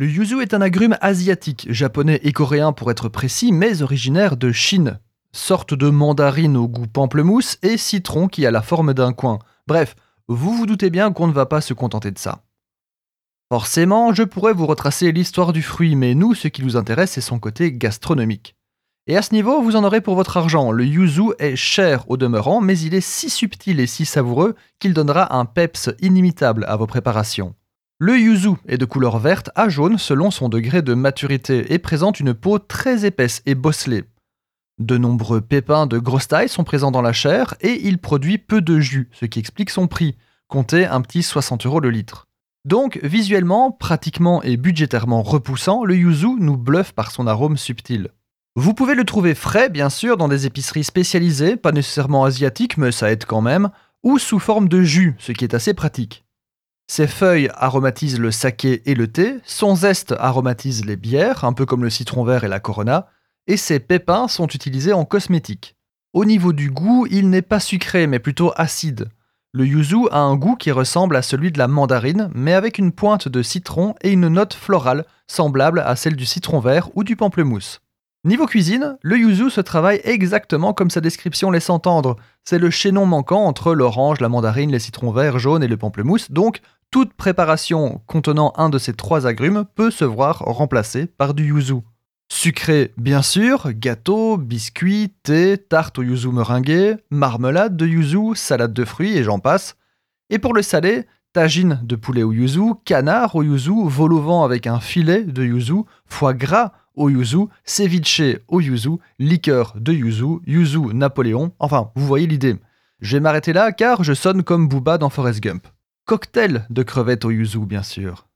Le yuzu est un agrume asiatique, japonais et coréen pour être précis, mais originaire de Chine. Sorte de mandarine au goût pamplemousse et citron qui a la forme d'un coin. Bref, vous vous doutez bien qu'on ne va pas se contenter de ça. Forcément, je pourrais vous retracer l'histoire du fruit, mais nous, ce qui nous intéresse, c'est son côté gastronomique. Et à ce niveau, vous en aurez pour votre argent. Le yuzu est cher au demeurant, mais il est si subtil et si savoureux qu'il donnera un peps inimitable à vos préparations. Le yuzu est de couleur verte à jaune selon son degré de maturité et présente une peau très épaisse et bosselée. De nombreux pépins de grosse taille sont présents dans la chair et il produit peu de jus, ce qui explique son prix, comptez un petit 60 euros le litre. Donc, visuellement, pratiquement et budgétairement repoussant, le yuzu nous bluffe par son arôme subtil. Vous pouvez le trouver frais, bien sûr, dans des épiceries spécialisées, pas nécessairement asiatiques, mais ça aide quand même, ou sous forme de jus, ce qui est assez pratique. Ses feuilles aromatisent le saké et le thé, son zeste aromatise les bières, un peu comme le citron vert et la corona, et ses pépins sont utilisés en cosmétique. Au niveau du goût, il n'est pas sucré mais plutôt acide. Le yuzu a un goût qui ressemble à celui de la mandarine, mais avec une pointe de citron et une note florale semblable à celle du citron vert ou du pamplemousse. Niveau cuisine, le yuzu se travaille exactement comme sa description laisse entendre. C'est le chaînon manquant entre l'orange, la mandarine, les citrons verts, jaunes et le pamplemousse, donc toute préparation contenant un de ces trois agrumes peut se voir remplacée par du yuzu. Sucré, bien sûr, gâteau, biscuits, thé, tarte au yuzu meringuée, marmelade de yuzu, salade de fruits et j'en passe. Et pour le salé, tagine de poulet au yuzu, canard au yuzu, vol au vent avec un filet de yuzu, foie gras au yuzu, ceviche au yuzu, liqueur de yuzu, yuzu Napoléon, enfin, vous voyez l'idée. Je vais m'arrêter là car je sonne comme Booba dans Forrest Gump. Cocktail de crevettes au yuzu, bien sûr.